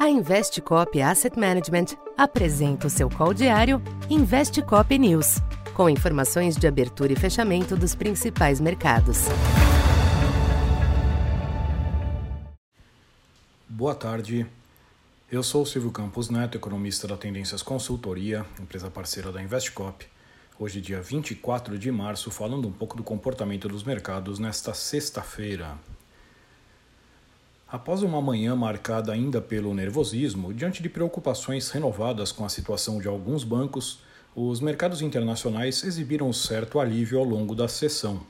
A Investcop Asset Management apresenta o seu call diário Investcop News, com informações de abertura e fechamento dos principais mercados. Boa tarde. Eu sou Silvio Campos Neto, economista da Tendências Consultoria, empresa parceira da Investcop. Hoje, dia 24 de março, falando um pouco do comportamento dos mercados nesta sexta-feira. Após uma manhã marcada ainda pelo nervosismo, diante de preocupações renovadas com a situação de alguns bancos, os mercados internacionais exibiram certo alívio ao longo da sessão.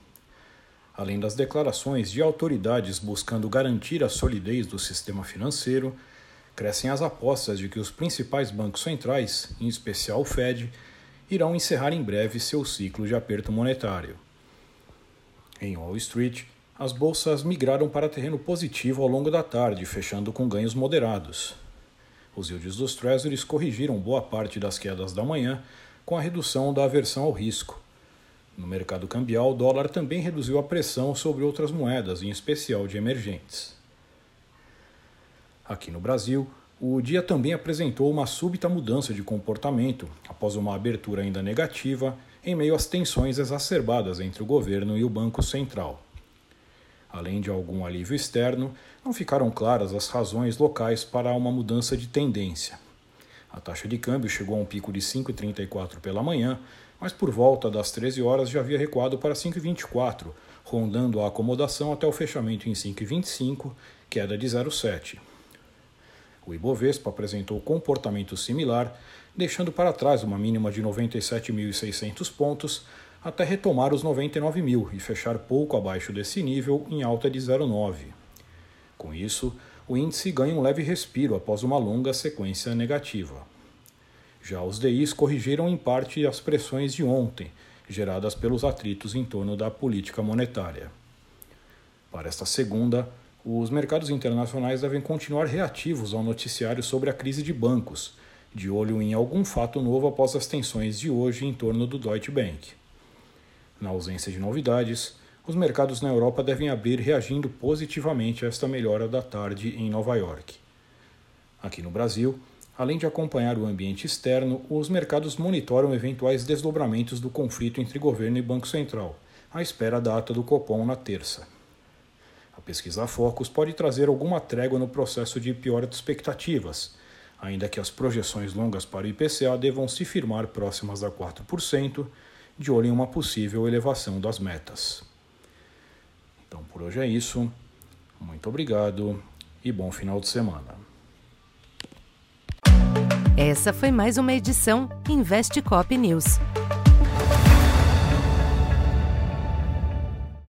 Além das declarações de autoridades buscando garantir a solidez do sistema financeiro, crescem as apostas de que os principais bancos centrais, em especial o Fed, irão encerrar em breve seu ciclo de aperto monetário. Em Wall Street, as bolsas migraram para terreno positivo ao longo da tarde, fechando com ganhos moderados. Os yields dos Treasuries corrigiram boa parte das quedas da manhã com a redução da aversão ao risco. No mercado cambial, o dólar também reduziu a pressão sobre outras moedas, em especial de emergentes. Aqui no Brasil, o dia também apresentou uma súbita mudança de comportamento após uma abertura ainda negativa em meio às tensões exacerbadas entre o governo e o Banco Central. Além de algum alívio externo, não ficaram claras as razões locais para uma mudança de tendência. A taxa de câmbio chegou a um pico de 5,34 pela manhã, mas por volta das 13 horas já havia recuado para 5,24, rondando a acomodação até o fechamento em 5,25, queda de 0,7. O Ibovespa apresentou comportamento similar, deixando para trás uma mínima de 97.600 pontos até retomar os 99 mil e fechar pouco abaixo desse nível em alta de 0,9. Com isso, o índice ganha um leve respiro após uma longa sequência negativa. Já os DIs corrigiram em parte as pressões de ontem, geradas pelos atritos em torno da política monetária. Para esta segunda, os mercados internacionais devem continuar reativos ao noticiário sobre a crise de bancos, de olho em algum fato novo após as tensões de hoje em torno do Deutsche Bank. Na ausência de novidades, os mercados na Europa devem abrir reagindo positivamente a esta melhora da tarde em Nova York. Aqui no Brasil, além de acompanhar o ambiente externo, os mercados monitoram eventuais desdobramentos do conflito entre governo e Banco Central, à espera da ata do Copom na terça. A pesquisa Focus pode trazer alguma trégua no processo de piora de expectativas, ainda que as projeções longas para o IPCA devam se firmar próximas a 4%, de olho em uma possível elevação das metas. Então por hoje é isso. Muito obrigado e bom final de semana. Essa foi mais uma edição Investe Cop News.